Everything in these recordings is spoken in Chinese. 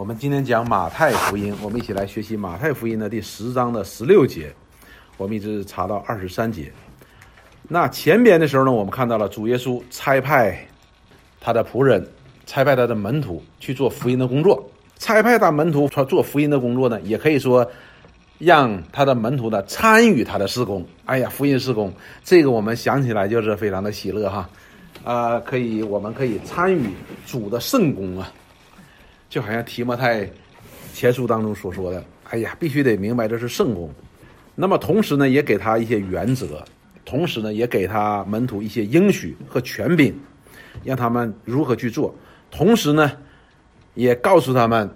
我们今天讲马太福音，我们一起来学习马太福音的第十章的十六节，我们一直查到二十三节。那前边的时候呢，我们看到了主耶稣差派他的仆人，差派他的门徒去做福音的工作。差派他门徒他做福音的工作呢，也可以说让他的门徒呢参与他的施工。哎呀，福音施工，这个我们想起来就是非常的喜乐哈。啊，可以，我们可以参与主的圣功啊，就好像提摩太前书当中所说的，哎呀，必须得明白这是圣功。那么同时呢，也给他一些原则，同时呢，也给他门徒一些应许和权柄，让他们如何去做。同时呢，也告诉他们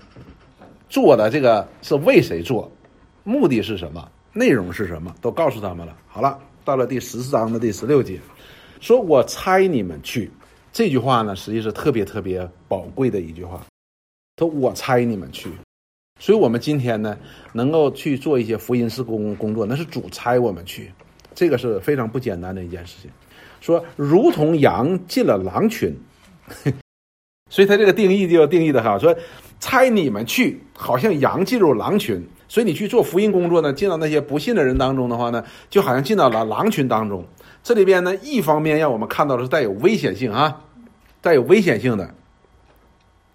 做的这个是为谁做，目的是什么，内容是什么，都告诉他们了。好了，到了第十四章的第十六节。说我差你们去，这句话呢，实际是特别特别宝贵的一句话。说我差你们去，所以我们今天呢，能够去做一些福音施工工作，那是主差我们去，这个是非常不简单的一件事情。说如同羊进了狼群，所以他这个定义就要定义的哈，说差你们去，好像羊进入狼群，所以你去做福音工作呢，进到那些不信的人当中的话呢，就好像进到了狼群当中。这里边呢，一方面让我们看到的是带有危险性啊，带有危险性的；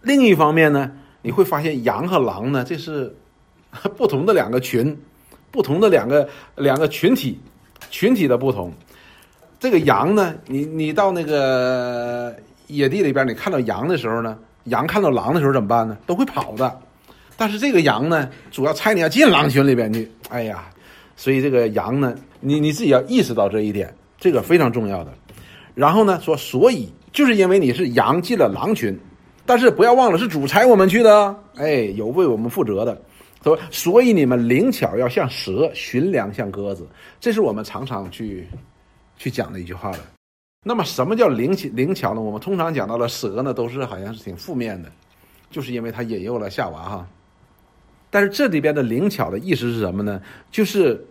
另一方面呢，你会发现羊和狼呢，这是 不同的两个群，不同的两个两个群体，群体的不同。这个羊呢，你你到那个野地里边，你看到羊的时候呢，羊看到狼的时候怎么办呢？都会跑的。但是这个羊呢，主要猜你要进狼群里边去，哎呀，所以这个羊呢，你你自己要意识到这一点。这个非常重要的，然后呢说，所以就是因为你是羊进了狼群，但是不要忘了是主差我们去的，哎，有为我们负责的，说所以你们灵巧要像蛇，寻良像鸽子，这是我们常常去去讲的一句话的。那么什么叫灵巧灵巧呢？我们通常讲到了蛇呢，都是好像是挺负面的，就是因为它引诱了夏娃哈。但是这里边的灵巧的意思是什么呢？就是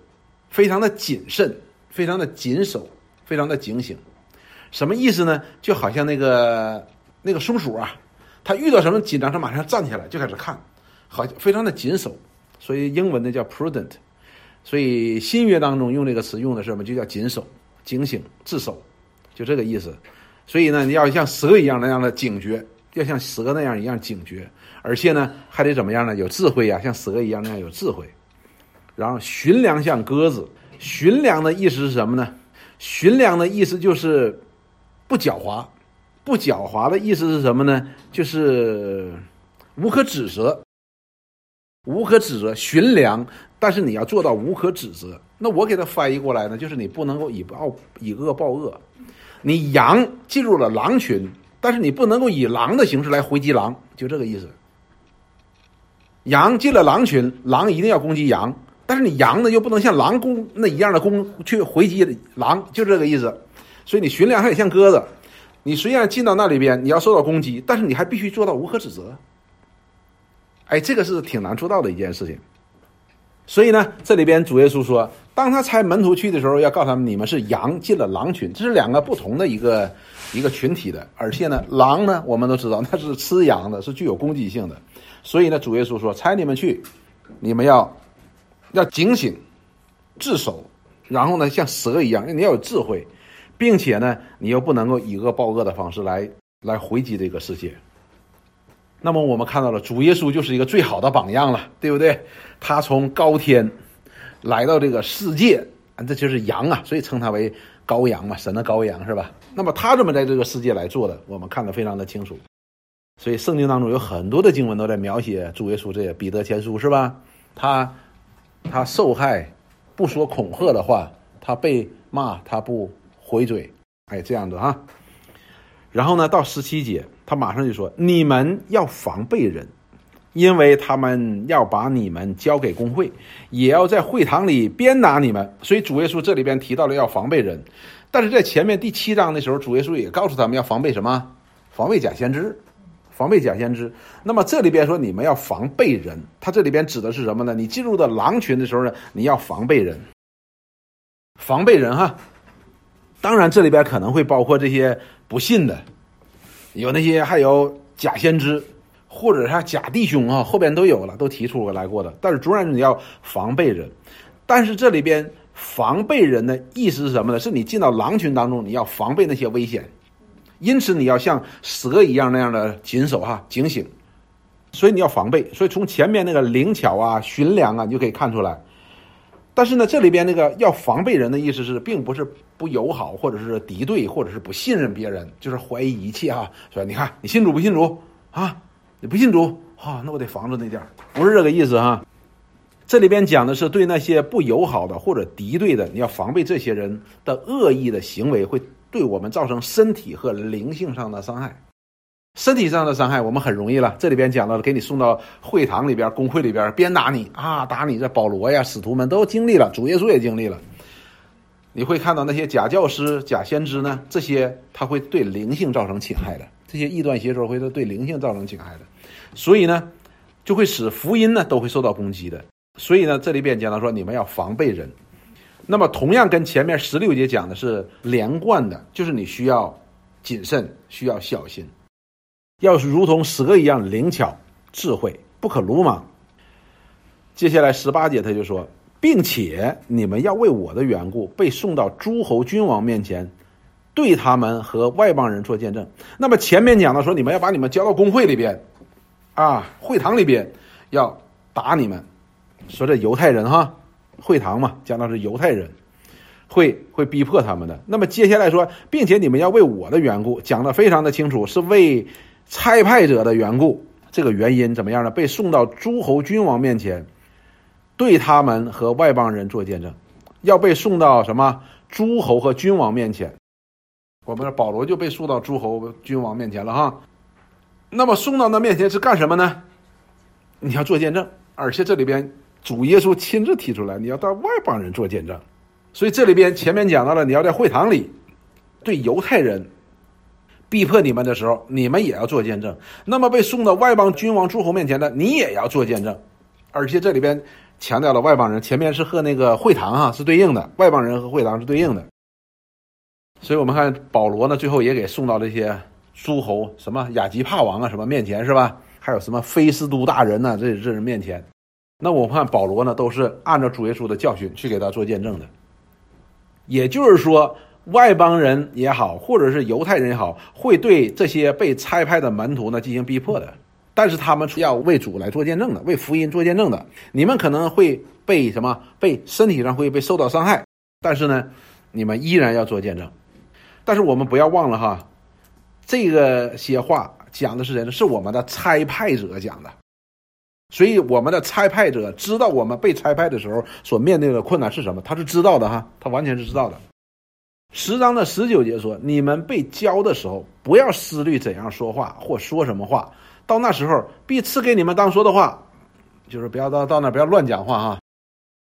非常的谨慎，非常的谨守。非常的警醒，什么意思呢？就好像那个那个松鼠啊，他遇到什么紧张，他马上站起来就开始看，好非常的谨守。所以英文呢叫 prudent，所以新约当中用这个词用的是什么？就叫谨守、警醒、自守，就这个意思。所以呢，你要像蛇一样那样的警觉，要像蛇那样一样警觉，而且呢，还得怎么样呢？有智慧呀，像蛇一样那样有智慧。然后寻良像鸽子，寻良的意思是什么呢？寻良的意思就是不狡猾，不狡猾的意思是什么呢？就是无可指责，无可指责。寻良，但是你要做到无可指责。那我给它翻译过来呢，就是你不能够以暴以恶报恶。你羊进入了狼群，但是你不能够以狼的形式来回击狼，就这个意思。羊进了狼群，狼一定要攻击羊。但是你羊呢，又不能像狼攻那一样的攻去回击狼，就这个意思。所以你寻良还得像鸽子，你虽然进到那里边，你要受到攻击，但是你还必须做到无可指责。哎，这个是挺难做到的一件事情。所以呢，这里边主耶稣说，当他差门徒去的时候，要告诉他们，你们是羊进了狼群，这是两个不同的一个一个群体的。而且呢，狼呢，我们都知道那是吃羊的，是具有攻击性的。所以呢，主耶稣说，差你们去，你们要。要警醒、自守，然后呢，像蛇一样，你要有智慧，并且呢，你又不能够以恶报恶的方式来来回击这个世界。那么我们看到了主耶稣就是一个最好的榜样了，对不对？他从高天来到这个世界，啊这就是羊啊，所以称他为羔羊嘛，神的羔羊是吧？那么他怎么在这个世界来做的？我们看得非常的清楚。所以圣经当中有很多的经文都在描写主耶稣，这些彼得前书是吧？他。他受害，不说恐吓的话；他被骂，他不回嘴。哎，这样的哈。然后呢，到十七节，他马上就说：“你们要防备人，因为他们要把你们交给工会，也要在会堂里鞭打你们。”所以主耶稣这里边提到了要防备人，但是在前面第七章的时候，主耶稣也告诉他们要防备什么？防备假先知。防备假先知，那么这里边说你们要防备人，他这里边指的是什么呢？你进入到狼群的时候呢，你要防备人，防备人哈。当然这里边可能会包括这些不信的，有那些还有假先知，或者是假弟兄啊，后边都有了，都提出过来过的。但是主然你要防备人，但是这里边防备人的意思是什么呢？是你进到狼群当中，你要防备那些危险，因此你要像蛇一样那样的谨守哈，警醒。所以你要防备。所以从前面那个灵巧啊、寻良啊，你就可以看出来。但是呢，这里边那个要防备人的意思是，并不是不友好，或者是敌对，或者是不信任别人，就是怀疑一切啊。说你看，你信主不信主啊？你不信主啊？那我得防着那点不是这个意思哈。这里边讲的是对那些不友好的或者敌对的，你要防备这些人的恶意的行为，会对我们造成身体和灵性上的伤害。身体上的伤害我们很容易了，这里边讲到了，给你送到会堂里边、公会里边鞭打你啊，打你。这保罗呀、使徒们都经历了，主耶稣也经历了。你会看到那些假教师、假先知呢，这些他会对灵性造成侵害的，这些异端邪说会对灵性造成侵害的，所以呢，就会使福音呢都会受到攻击的。所以呢，这里边讲到说，你们要防备人。那么，同样跟前面十六节讲的是连贯的，就是你需要谨慎，需要小心。要是如同蛇一样灵巧、智慧，不可鲁莽。接下来十八节他就说，并且你们要为我的缘故被送到诸侯君王面前，对他们和外邦人做见证。那么前面讲到说，你们要把你们交到公会里边，啊，会堂里边要打你们。说这犹太人哈，会堂嘛，讲到是犹太人，会会逼迫他们的。那么接下来说，并且你们要为我的缘故，讲的非常的清楚，是为。差派者的缘故，这个原因怎么样呢？被送到诸侯君王面前，对他们和外邦人做见证，要被送到什么诸侯和君王面前？我们保罗就被送到诸侯君王面前了哈。那么送到那面前是干什么呢？你要做见证，而且这里边主耶稣亲自提出来，你要到外邦人做见证。所以这里边前面讲到了，你要在会堂里对犹太人。逼迫你们的时候，你们也要做见证。那么被送到外邦君王诸侯面前的，你也要做见证。而且这里边强调了外邦人，前面是和那个会堂哈是对应的，外邦人和会堂是对应的。所以我们看保罗呢，最后也给送到这些诸侯，什么亚基帕王啊什么面前是吧？还有什么菲斯都大人呢？这这人面前。那我们看保罗呢，都是按照主耶稣的教训去给他做见证的。也就是说。外邦人也好，或者是犹太人也好，会对这些被差派的门徒呢进行逼迫的。但是他们要为主来做见证的，为福音做见证的。你们可能会被什么？被身体上会被受到伤害，但是呢，你们依然要做见证。但是我们不要忘了哈，这个些话讲的是谁呢？是我们的差派者讲的。所以我们的差派者知道我们被差派的时候所面对的困难是什么，他是知道的哈，他完全是知道的。十章的十九节说：“你们被教的时候，不要思虑怎样说话或说什么话。到那时候，必赐给你们当说的话，就是不要到到那不要乱讲话哈。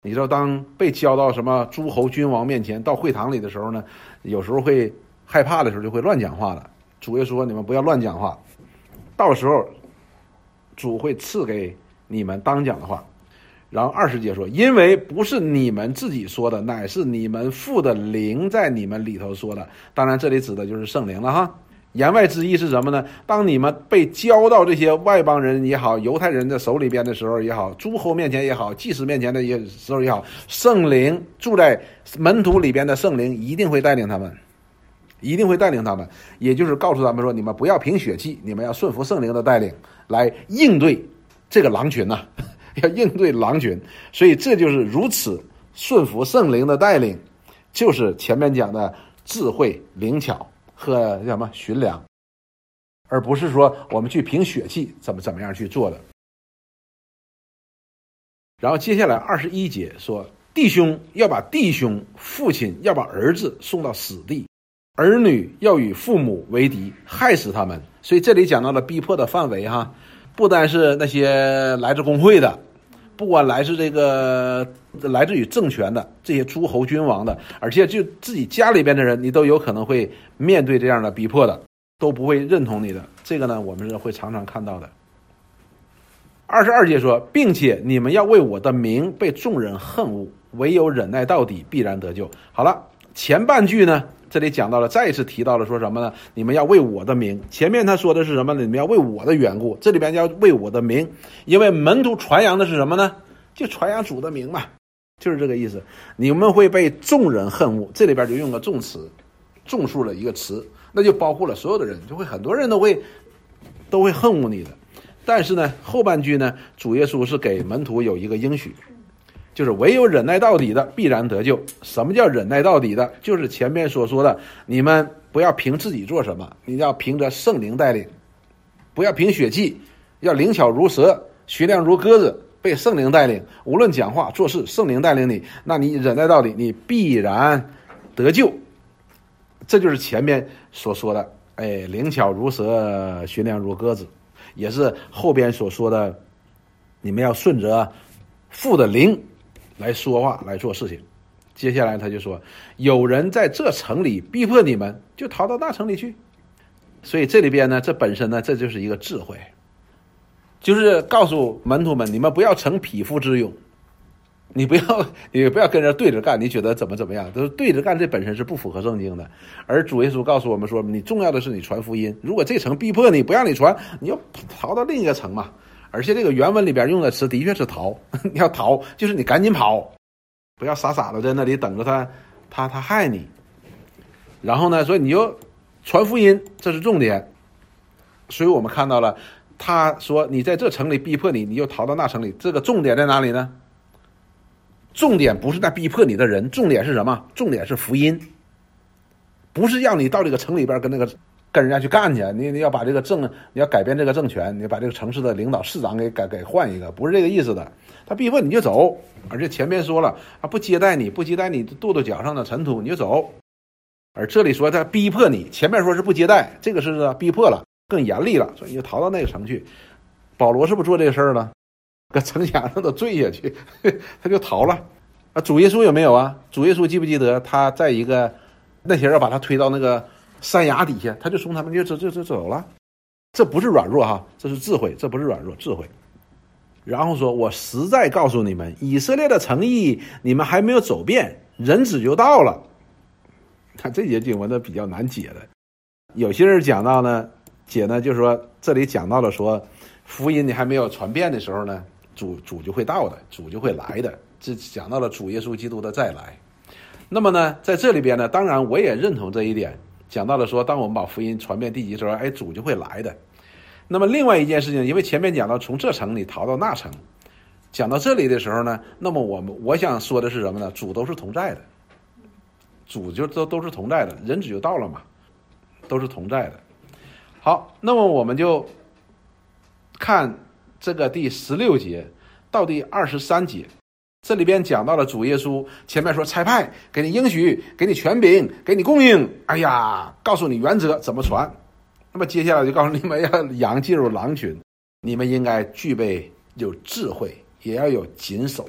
你知道，当被教到什么诸侯君王面前，到会堂里的时候呢，有时候会害怕的时候，就会乱讲话了。主耶稣说：你们不要乱讲话，到时候主会赐给你们当讲的话。”然后二十节说，因为不是你们自己说的，乃是你们父的灵在你们里头说的。当然，这里指的就是圣灵了哈。言外之意是什么呢？当你们被交到这些外邦人也好、犹太人的手里边的时候也好、诸侯面前也好、祭司面前的也时候也好，圣灵住在门徒里边的圣灵一定会带领他们，一定会带领他们。也就是告诉他们说，你们不要凭血气，你们要顺服圣灵的带领来应对这个狼群呐。要应对狼群，所以这就是如此顺服圣灵的带领，就是前面讲的智慧灵巧和什么寻良，而不是说我们去凭血气怎么怎么样去做的。然后接下来二十一节说，弟兄要把弟兄，父亲要把儿子送到死地，儿女要与父母为敌，害死他们。所以这里讲到了逼迫的范围哈，不单是那些来自工会的。不管来自这个来自于政权的这些诸侯君王的，而且就自己家里边的人，你都有可能会面对这样的逼迫的，都不会认同你的。这个呢，我们是会常常看到的。二十二节说，并且你们要为我的名被众人恨恶，唯有忍耐到底，必然得救。好了，前半句呢，这里讲到了，再一次提到了说什么呢？你们要为我的名。前面他说的是什么呢？你们要为我的缘故。这里边要为我的名，因为门徒传扬的是什么呢？就传扬主的名嘛，就是这个意思。你们会被众人恨恶，这里边就用个众词，众数的一个词，那就包括了所有的人，就会很多人都会都会恨恶你的。但是呢，后半句呢，主耶稣是给门徒有一个应许，就是唯有忍耐到底的必然得救。什么叫忍耐到底的？就是前面所说的，你们不要凭自己做什么，你要凭着圣灵带领，不要凭血气，要灵巧如蛇，学亮如鸽子，被圣灵带领。无论讲话做事，圣灵带领你，那你忍耐到底，你必然得救。这就是前面所说的，哎，灵巧如蛇，学亮如鸽子。也是后边所说的，你们要顺着父的灵来说话来做事情。接下来他就说，有人在这城里逼迫你们，就逃到那城里去。所以这里边呢，这本身呢，这就是一个智慧，就是告诉门徒们，你们不要逞匹夫之勇。你不要，你不要跟人对着干。你觉得怎么怎么样？都是对着干，这本身是不符合圣经的。而主耶稣告诉我们说，你重要的是你传福音。如果这城逼迫你不让你传，你要逃到另一个城嘛。而且这个原文里边用的词的确是逃，你 要逃就是你赶紧跑，不要傻傻的在那里等着他，他他害你。然后呢，所以你就传福音，这是重点。所以我们看到了，他说你在这城里逼迫你，你就逃到那城里。这个重点在哪里呢？重点不是在逼迫你的人，重点是什么？重点是福音，不是要你到这个城里边跟那个跟人家去干去。你你要把这个政，你要改变这个政权，你把这个城市的领导市长给改给换一个，不是这个意思的。他逼迫你就走，而且前面说了，他不接待你，不接待你跺跺脚上的尘土你就走。而这里说他逼迫你，前面说是不接待，这个是逼迫了，更严厉了，所以你就逃到那个城去。保罗是不是做这个事儿了？搁城墙上都坠下去，他就逃了。啊，主耶稣有没有啊？主耶稣记不记得他在一个那些人把他推到那个山崖底下，他就从他们就走就就走了。这不是软弱哈，这是智慧，这不是软弱，智慧。然后说，我实在告诉你们，以色列的诚意你们还没有走遍，人子就到了。看这节经文呢比较难解的，有些人讲到呢，解呢就是说这里讲到了说，福音你还没有传遍的时候呢。主主就会到的，主就会来的。这讲到了主耶稣基督的再来。那么呢，在这里边呢，当然我也认同这一点。讲到了说，当我们把福音传遍地极时候，哎，主就会来的。那么另外一件事情，因为前面讲到从这城里逃到那城，讲到这里的时候呢，那么我们我想说的是什么呢？主都是同在的，主就都都是同在的，人子就到了嘛，都是同在的。好，那么我们就看。这个第十六节到第二十三节，这里边讲到了主耶稣前面说差派给你应许，给你权柄，给你供应。哎呀，告诉你原则怎么传。那么接下来就告诉你们要羊进入狼群，你们应该具备有智慧，也要有谨守。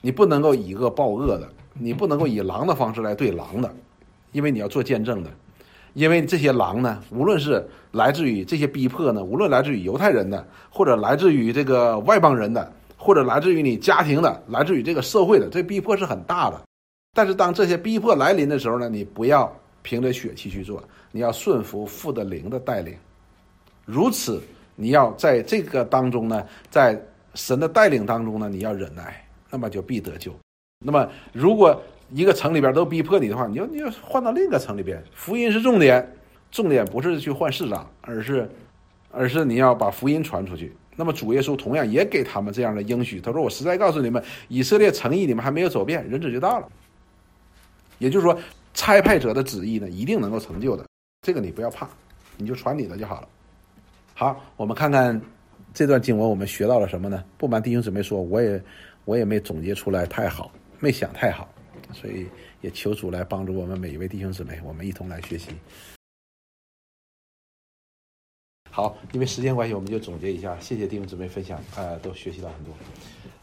你不能够以恶报恶的，你不能够以狼的方式来对狼的，因为你要做见证的。因为这些狼呢，无论是来自于这些逼迫呢，无论来自于犹太人的，或者来自于这个外邦人的，或者来自于你家庭的，来自于这个社会的，这逼迫是很大的。但是当这些逼迫来临的时候呢，你不要凭着血气去做，你要顺服父的灵的带领。如此，你要在这个当中呢，在神的带领当中呢，你要忍耐，那么就必得救。那么如果，一个城里边都逼迫你的话，你要你要换到另一个城里边。福音是重点，重点不是去换市长，而是，而是你要把福音传出去。那么主耶稣同样也给他们这样的应许，他说：“我实在告诉你们，以色列诚意你们还没有走遍，人子就到了。”也就是说，差派者的旨意呢，一定能够成就的。这个你不要怕，你就传你的就好了。好，我们看看这段经文，我们学到了什么呢？不瞒弟兄姊妹说，我也我也没总结出来太好，没想太好。所以也求主来帮助我们每一位弟兄姊妹，我们一同来学习。好，因为时间关系，我们就总结一下。谢谢弟兄姊妹分享，呃，都学习到很多，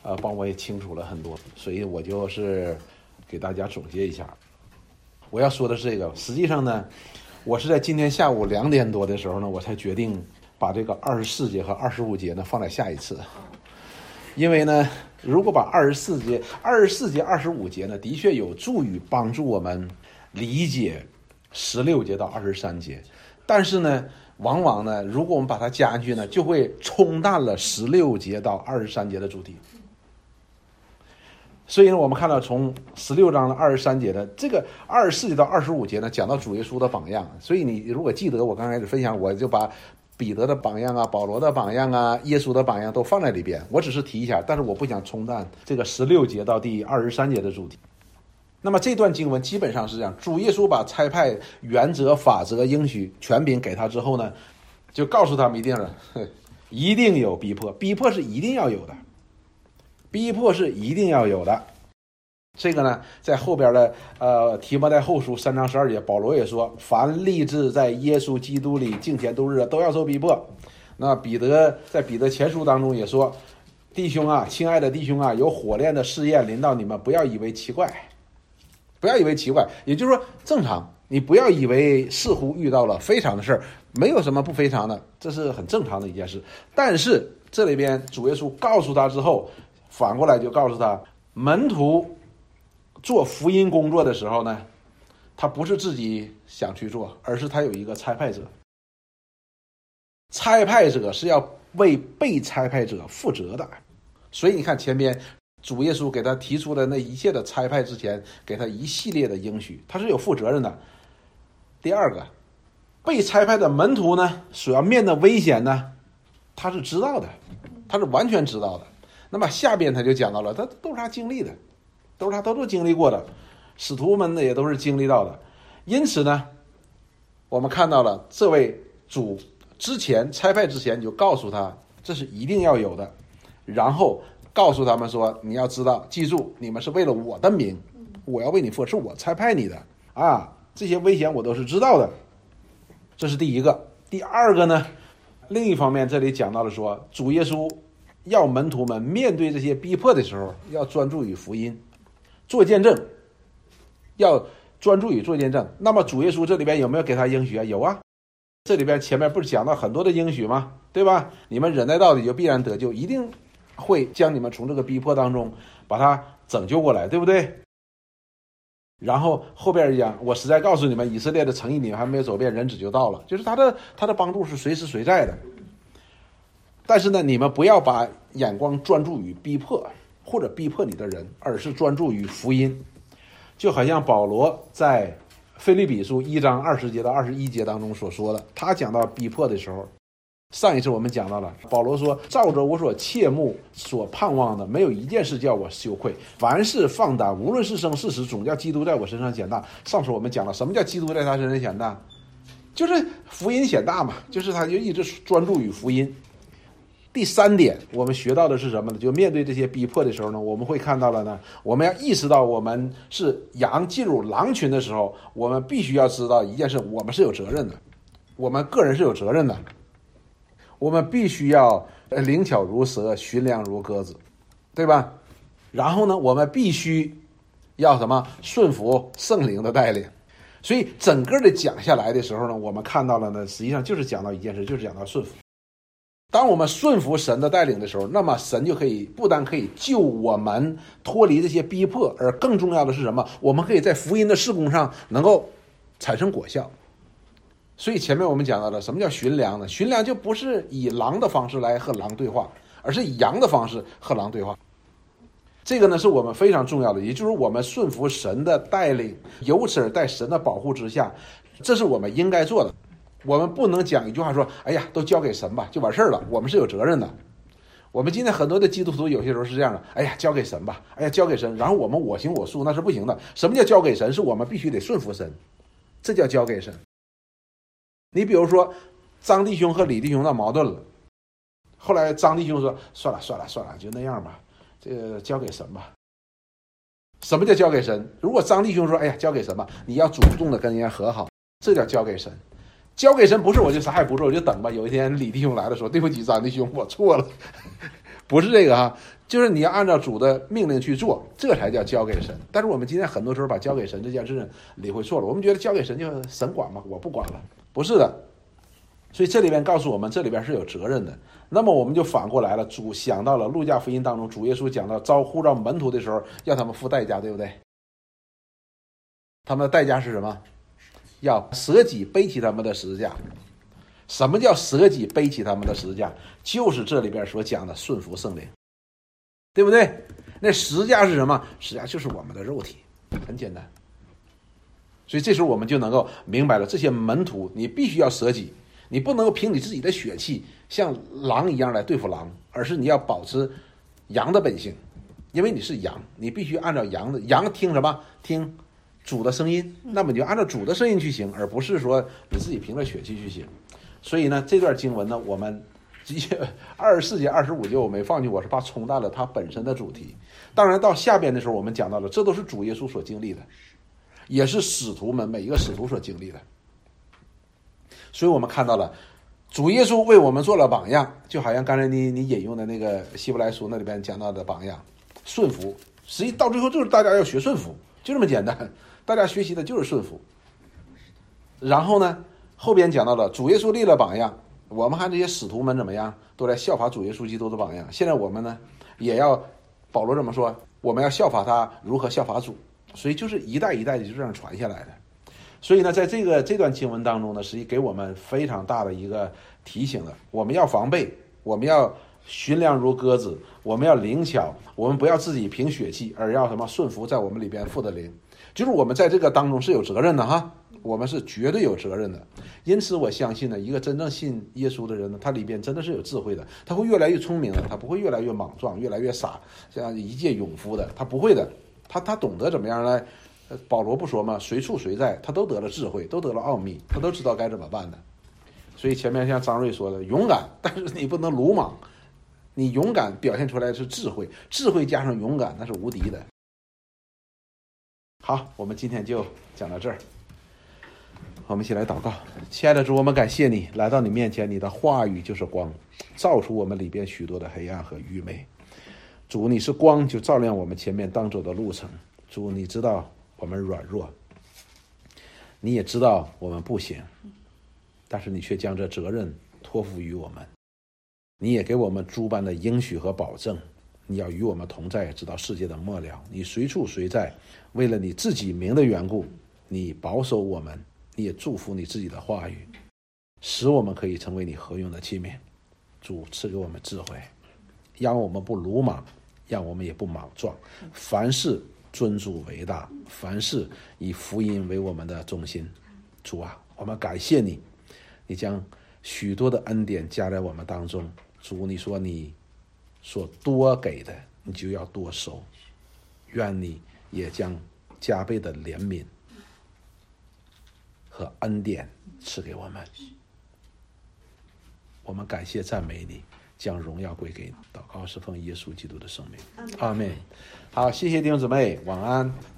呃，帮我也清楚了很多。所以我就是给大家总结一下。我要说的是这个，实际上呢，我是在今天下午两点多的时候呢，我才决定把这个二十四节和二十五节呢放在下一次，因为呢。如果把二十四节、二十四节、二十五节呢，的确有助于帮助我们理解十六节到二十三节，但是呢，往往呢，如果我们把它加进去呢，就会冲淡了十六节到二十三节的主题。所以呢，我们看到从十六章的二十三节的这个二十四节到二十五节呢，讲到主耶稣的榜样。所以你如果记得我刚开始分享，我就把彼得的榜样啊、保罗的榜样啊、耶稣的榜样都放在里边。我只是提一下，但是我不想冲淡这个十六节到第二十三节的主题。那么这段经文基本上是这样：主耶稣把差派原则、法则、应许、权柄给他之后呢，就告诉他们一定了，一定有逼迫，逼迫是一定要有的。逼迫是一定要有的，这个呢，在后边的呃提摩太后书三章十二节，保罗也说，凡立志在耶稣基督里敬虔度日的，都要受逼迫。那彼得在彼得前书当中也说，弟兄啊，亲爱的弟兄啊，有火炼的试验临到你们，不要以为奇怪，不要以为奇怪，也就是说正常，你不要以为似乎遇到了非常的事儿，没有什么不非常的，这是很正常的一件事。但是这里边主耶稣告诉他之后。反过来就告诉他，门徒做福音工作的时候呢，他不是自己想去做，而是他有一个差派者。差派者是要为被差派者负责的，所以你看前边主耶稣给他提出的那一切的差派之前，给他一系列的应许，他是有负责任的。第二个，被差派的门徒呢，所要面的危险呢，他是知道的，他是完全知道的。那么下边他就讲到了，他都是他经历的，都是他都是经历过的，使徒们呢也都是经历到的，因此呢，我们看到了这位主之前差派之前就告诉他这是一定要有的，然后告诉他们说你要知道记住你们是为了我的名，我要为你负责，是我差派你的啊，这些危险我都是知道的，这是第一个，第二个呢，另一方面这里讲到了说主耶稣。要门徒们面对这些逼迫的时候，要专注于福音，做见证，要专注于做见证。那么主耶稣这里边有没有给他应许啊？有啊，这里边前面不是讲到很多的应许吗？对吧？你们忍耐到底就必然得救，一定会将你们从这个逼迫当中把他拯救过来，对不对？然后后边讲，我实在告诉你们，以色列的诚意你们还没有走遍，人子就到了，就是他的他的帮助是随时随在的。但是呢，你们不要把眼光专注于逼迫或者逼迫你的人，而是专注于福音。就好像保罗在《菲利比书》一章二十节到二十一节当中所说的，他讲到逼迫的时候，上一次我们讲到了，保罗说：“照着我所切慕、所盼望的，没有一件事叫我羞愧，凡事放胆，无论是生是死，总叫基督在我身上显大。”上次我们讲了，什么叫基督在他身上显大？就是福音显大嘛，就是他就一直专注于福音。第三点，我们学到的是什么呢？就面对这些逼迫的时候呢，我们会看到了呢。我们要意识到，我们是羊进入狼群的时候，我们必须要知道一件事：我们是有责任的，我们个人是有责任的。我们必须要灵巧如蛇，驯良如鸽子，对吧？然后呢，我们必须要什么？顺服圣灵的带领。所以整个的讲下来的时候呢，我们看到了呢，实际上就是讲到一件事，就是讲到顺服。当我们顺服神的带领的时候，那么神就可以不但可以救我们脱离这些逼迫，而更重要的是什么？我们可以在福音的事工上能够产生果效。所以前面我们讲到了什么叫寻良呢？寻良就不是以狼的方式来和狼对话，而是以羊的方式和狼对话。这个呢是我们非常重要的，也就是我们顺服神的带领，由此而在神的保护之下，这是我们应该做的。我们不能讲一句话说：“哎呀，都交给神吧，就完事儿了。”我们是有责任的。我们今天很多的基督徒有些时候是这样的：“哎呀，交给神吧，哎呀，交给神。”然后我们我行我素，那是不行的。什么叫交给神？是我们必须得顺服神，这叫交给神。你比如说，张弟兄和李弟兄闹矛盾了，后来张弟兄说：“算了算了算了，就那样吧，这个交给神吧。”什么叫交给神？如果张弟兄说：“哎呀，交给神吧，你要主动的跟人家和好，这叫交给神。”交给神不是我就啥也不做，我就等吧。有一天李弟兄来了，说：“对不起，张弟兄，我错了。”不是这个哈，就是你要按照主的命令去做，这才叫交给神。但是我们今天很多时候把交给神这件事理会错了，我们觉得交给神就神管嘛，我不管了，不是的。所以这里边告诉我们，这里边是有责任的。那么我们就反过来了，主想到了路加福音当中，主耶稣讲到招呼召门徒的时候，要他们付代价，对不对？他们的代价是什么？要舍己背起他们的十字架。什么叫舍己背起他们的十字架？就是这里边所讲的顺服圣灵，对不对？那十字架是什么？十字架就是我们的肉体，很简单。所以这时候我们就能够明白了，这些门徒你必须要舍己，你不能够凭你自己的血气像狼一样来对付狼，而是你要保持羊的本性，因为你是羊，你必须按照羊的羊听什么？听主的声音，那么你就按照主的声音去行，而不是说你自己凭着血气去行。所以呢，这段经文呢，我们二十四节、二十五节我没放进，我是怕冲淡了它本身的主题。当然到下边的时候，我们讲到了，这都是主耶稣所经历的。也是使徒们每一个使徒所经历的，所以我们看到了主耶稣为我们做了榜样，就好像刚才你你引用的那个希伯来书那里边讲到的榜样，顺服。实际到最后就是大家要学顺服，就这么简单。大家学习的就是顺服。然后呢，后边讲到了主耶稣立了榜样，我们看这些使徒们怎么样，都在效法主耶稣基督的榜样。现在我们呢，也要保罗怎么说？我们要效法他如何效法主。所以就是一代一代的就这样传下来的，所以呢，在这个这段经文当中呢，实际给我们非常大的一个提醒了：我们要防备，我们要寻良如鸽子，我们要灵巧，我们不要自己凭血气，而要什么顺服在我们里边父的灵。就是我们在这个当中是有责任的哈，我们是绝对有责任的。因此，我相信呢，一个真正信耶稣的人呢，他里边真的是有智慧的，他会越来越聪明的，他不会越来越莽撞，越来越傻，像一介勇夫的，他不会的。他他懂得怎么样来，保罗不说吗？随处谁在，他都得了智慧，都得了奥秘，他都知道该怎么办的。所以前面像张瑞说的，勇敢，但是你不能鲁莽，你勇敢表现出来是智慧，智慧加上勇敢，那是无敌的。好，我们今天就讲到这儿。我们一起来祷告，亲爱的主，我们感谢你来到你面前，你的话语就是光，照出我们里边许多的黑暗和愚昧。主，你是光，就照亮我们前面当走的路程。主，你知道我们软弱，你也知道我们不行，但是你却将这责任托付于我们。你也给我们诸般的应许和保证，你要与我们同在，直到世界的末了。你随处随在，为了你自己名的缘故，你保守我们，你也祝福你自己的话语，使我们可以成为你合用的器皿。主赐给我们智慧，让我们不鲁莽。让我们也不莽撞，凡事尊主为大，凡事以福音为我们的中心。主啊，我们感谢你，你将许多的恩典加在我们当中。主，你说你所多给的，你就要多收。愿你也将加倍的怜悯和恩典赐给我们。我们感谢赞美你。将荣耀归给祷告是奉耶稣基督的圣名，阿门。好，谢谢弟兄姊妹，晚安。